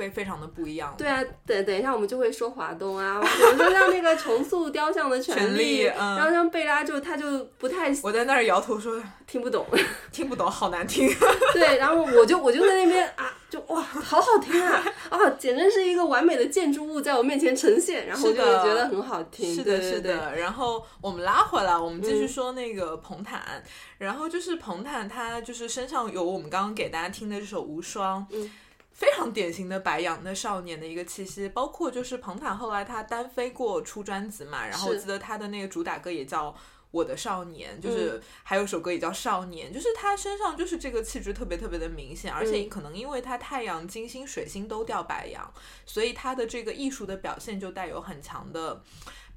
非非常的不一样。对啊，等等一下我们就会说华东啊，比如说像那个重塑雕像的权权利嗯然后像贝拉就他就不太我在那儿摇头说听不懂，听不懂，好难听。对，然后我就我就在那边啊，就哇，好好听啊啊，简直是一个完美的建筑物在我面前呈现，然后我就觉得很好听，是的，是的。然后我们拉回来，我们继续嗯说那个彭坦。然后就是彭坦，他就是身上有我们刚刚给大家听的这首《无双》。嗯非常典型的白羊的少年的一个气息，包括就是彭坦后来他单飞过出专辑嘛，然后我记得他的那个主打歌也叫《我的少年》，嗯就是还有首歌也叫《少年》，就是他身上就是这个气质特别特别的明显，而且嗯可能因为他太阳、金星、水星都掉白羊，所以他的这个艺术的表现就带有很强的。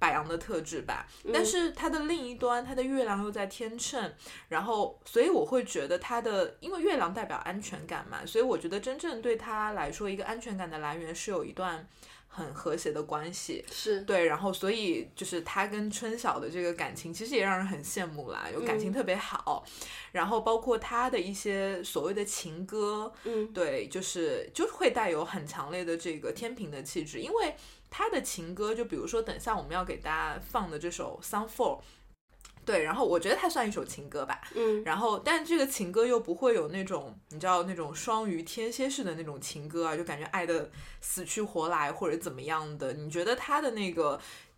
白羊的特质吧，但是它的另一端，它的月亮又在天秤，然后所以我会觉得它的，因为月亮代表安全感嘛，所以我觉得真正对他来说，一个安全感的来源是有一段很和谐的关系。是，对，然后所以就是他跟春晓的这个感情，其实也让人很羡慕啦，有感情特别好。然后包括他的一些所谓的情歌，嗯，对，就是就会带有很强烈的这个天平的气质，因为他的情歌，就比如说等下我们要给大家放的这首《Sun For》。对，然后我觉得它算一首情歌吧，嗯，然后但这个情歌又不会有那种你知道那种双鱼天蝎式的那种情歌啊，就感觉爱的死去活来或者怎么样的？你觉得他的那个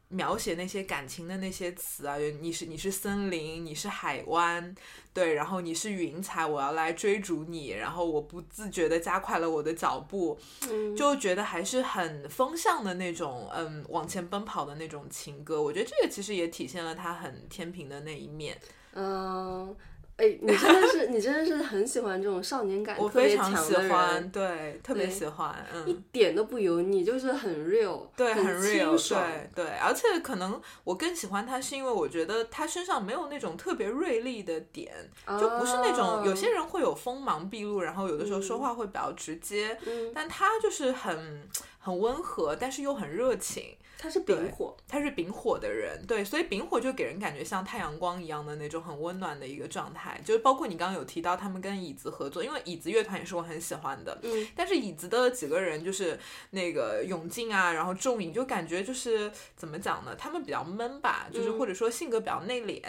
描写那些感情的那些词啊，你是你是森林，你是海湾，对，然后你是云彩，我要来追逐你，然后我不自觉的加快了我的脚步，嗯就觉得还是很风向的那种，嗯，往前奔跑的那种情歌。我觉得这个其实也体现了他很天平的那一面。嗯。哎，你真的是，你真的是很喜欢这种少年感 我非常喜欢，人，对，特别喜欢，嗯一嗯。点都不油腻，就是很 real，对，很很 real，对对，而且可能我更喜欢他，是因为我觉得他身上没有那种特别锐利的点，就不是那种有些哦人会有锋芒毕露，然后有的时候说话会比较直接，嗯，但他就是很很温和，但是又很热情。他是丙火，他是丙火的人，对，所以丙火就给人感觉像太阳光一样的那种很温暖的一个状态，就是包括你刚刚有提到他们跟椅子合作，因为椅子乐团也是我很喜欢的，嗯，但是椅子的几个人就是那个永进啊，然后仲颖，就感觉就是怎么讲呢，他们比较闷吧，就是嗯或者说性格比较内敛。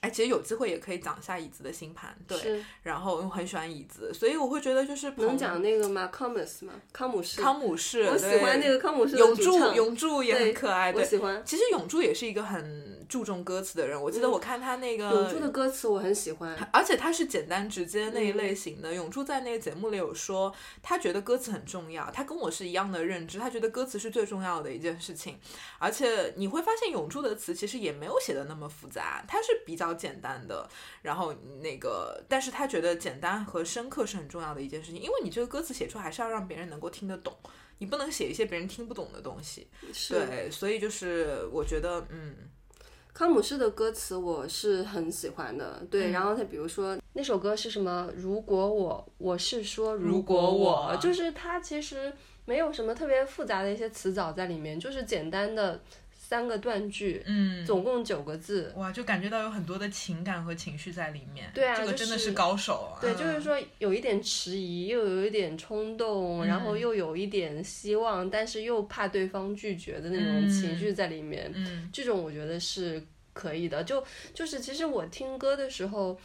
哎，其实有机会也可以讲一下椅子的星盘，对。然后我很喜欢椅子，所以我会觉得就是能朋讲那个吗？康姆斯吗？康姆士。康姆士，我喜欢那个康姆士永柱，永柱也很可爱，对。我喜欢其实永柱也是一个很注重歌词的人，我记得我看他那个永柱的歌词，我很喜欢。而且他是简单直接那一嗯类型的。永柱在那个节目里有说，他觉得歌词很重要，他跟我是一样的认知，他觉得歌词是最重要的一件事情。而且你会发现，永柱的词其实也没有写的那么复杂，他是比较简单的。然后那个，但是他觉得简单和深刻是很重要的一件事情，因为你这个歌词写出还是要让别人能够听得懂。你不能写一些别人听不懂的东西，是对，所以就是我觉得，嗯，康姆士的歌词我是很喜欢的，对。嗯然后他比如说那首歌是什么？如果我我是说如果果我就是他其实没有什么特别复杂的一些词藻在里面，就是简单的三个断句，嗯总共九个字。哇，就感觉到有很多的情感和情绪在里面。对啊这个真的是高手啊。对，嗯就是说有一点迟疑，又有一点冲动，然后嗯又有一点希望，但是又怕对方拒绝的那种情绪在里面。嗯这种我觉得是可以的。就就是其实我听歌的时候，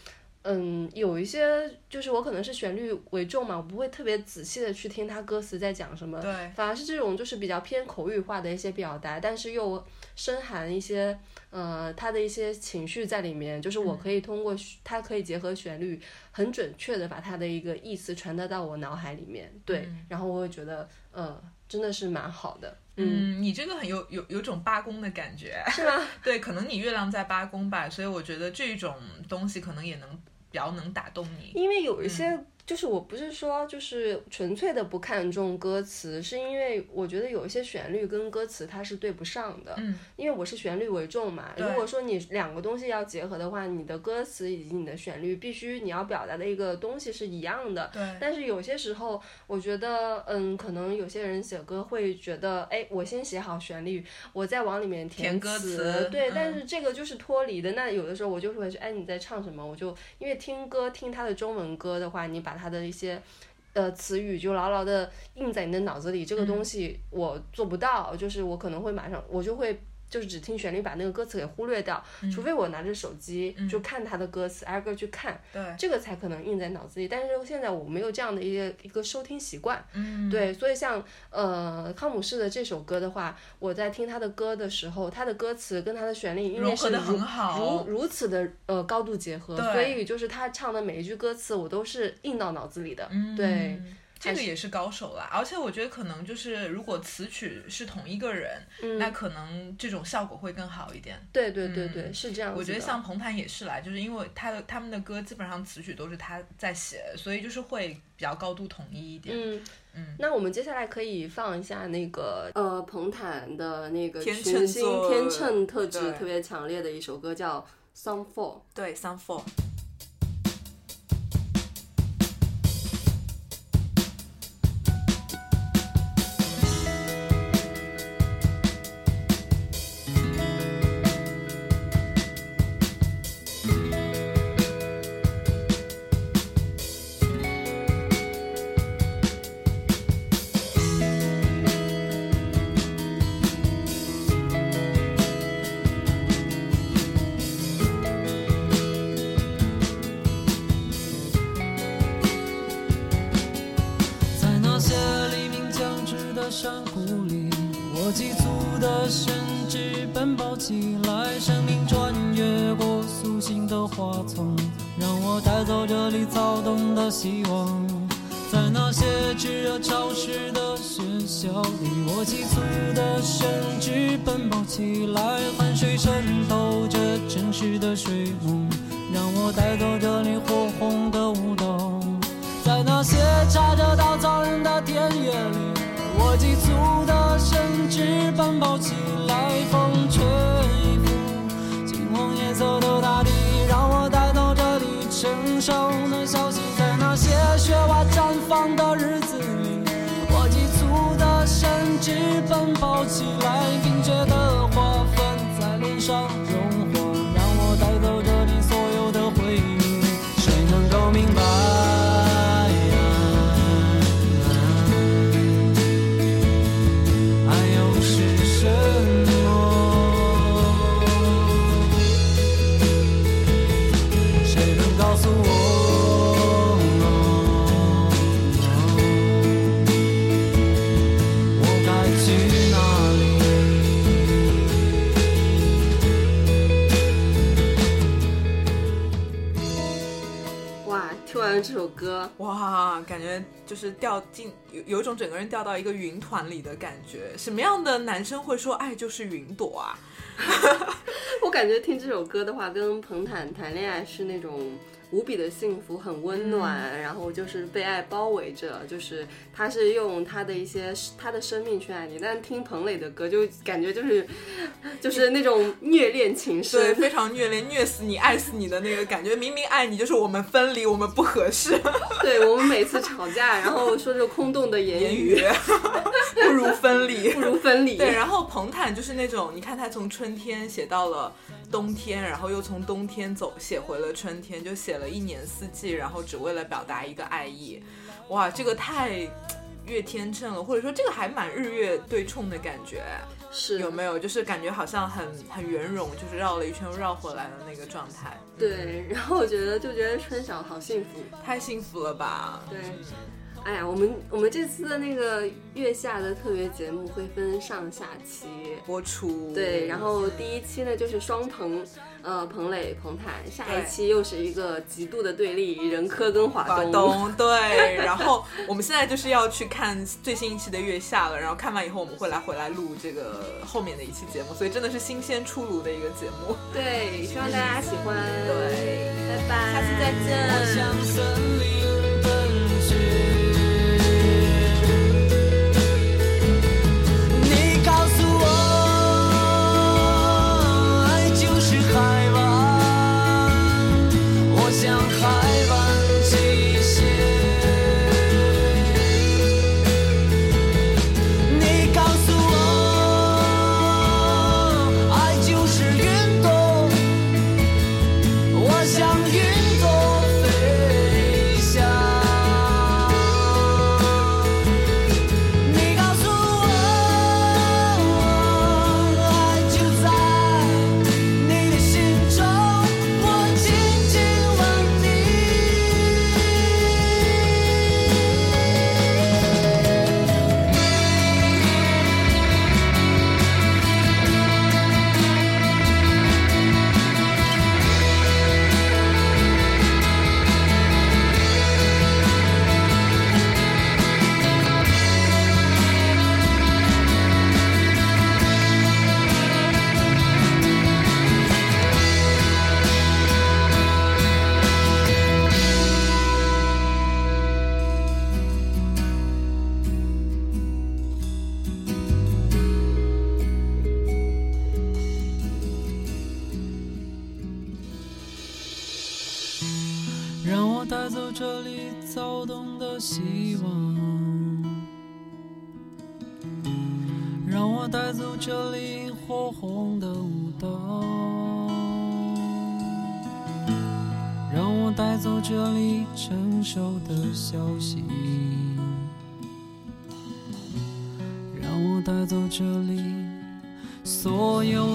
嗯，有一些就是我可能是旋律为重嘛，我不会特别仔细的去听他歌词在讲什么，对，反而是这种就是比较偏口语化的一些表达，但是又深含一些呃他的一些情绪在里面，就是我可以通过它可以结合旋律，很准确的把他的一个意思传达到我脑海里面，对，然后我会觉得呃真的是蛮好的，嗯，嗯，你这个很有有有种八宫的感觉。是吗？对，可能你月亮在八宫吧，所以我觉得这种东西可能也能比较能打动你。因为有一些，就是我不是说就是纯粹的不看重歌词，是因为我觉得有一些旋律跟歌词它是对不上的。嗯，因为我是旋律为重嘛。对如果说你两个东西要结合的话，你的歌词以及你的旋律必须你要表达的一个东西是一样的。对，但是有些时候，我觉得，嗯，可能有些人写歌会觉得，哎，我先写好旋律，我再往里面填歌词。词对，嗯但是这个就是脱离的。那有的时候我就会说，哎，你在唱什么？我就因为听歌听他的中文歌的话，你把他的一些。呃，词语就牢牢的印在你的脑子里，这个东西我做不到，就是我可能会马上，我就会就是只听旋律，把那个歌词给忽略掉，除非我拿着手机就看他的歌词，挨个去看，对，这个才可能印在脑子里。但是现在我没有这样的一个一个收听习惯，嗯，对，所以像呃康姆士的这首歌的话，我在听他的歌的时候，他的歌词跟他的旋律音乐融合得是如很好如如此的呃高度结合，对。所以就是他唱的每一句歌词我都是印到脑子里的，嗯。对。这个也是高手啦，而且我觉得可能就是如果词曲是同一个人，嗯那可能这种效果会更好一点。对对对对，是这样我觉得像彭坦也是啦，就是因为他的他们的歌基本上词曲都是他在写，所以就是会比较高度统一一点。嗯嗯，那我们接下来可以放一下那个呃彭坦的那个天群星天秤特质特别强烈的一首歌叫《Some Four》。对 Some Four。感觉就是掉进有有一种整个人掉到一个云团里的感觉。什么样的男生会说爱就是云朵啊？我感觉听这首歌的话，跟彭坦谈恋爱是那种无比的幸福，很温暖，然后就是被爱包围着，就是他是用他的一些他的生命去爱你，但听彭磊的歌就感觉就是就是那种虐恋情对，深。非常虐恋，虐死你，爱死你的那个感觉。明明爱你，就是我们分离，我们不合适。对我们每次吵架，然后说着空洞的言言语 不如分离，不如分离。对，然后彭坦就是那种，你看他从春天写到了冬天，然后又从冬天走写回了春天，就写了一年四季，然后只为了表达一个爱意。哇，这个太越天秤了，或者说这个还蛮日月对冲的感觉，是有没有？就是感觉好像很很圆融，就是绕了一圈又绕回来的那个状态。对，然后我觉得就觉得春晓好幸福。太幸福了吧？对，哎呀，我们我们这次的那个月下的特别节目会分上下期。播出对，然后第一期呢就是双彭，呃，彭磊、彭坦，下一期又是一个极度的对立，任科跟华华东。对，然后我们现在就是要去看最新一期的月下了，然后看完以后我们会来回来录这个后面的一期节目，所以真的是新鲜出炉的一个节目。对，希望大家喜欢。对，拜拜，下次再见。带走这里躁动的希望，让我带走这里火红的舞蹈，让我带走这里成熟的消息，让我带走这里所有。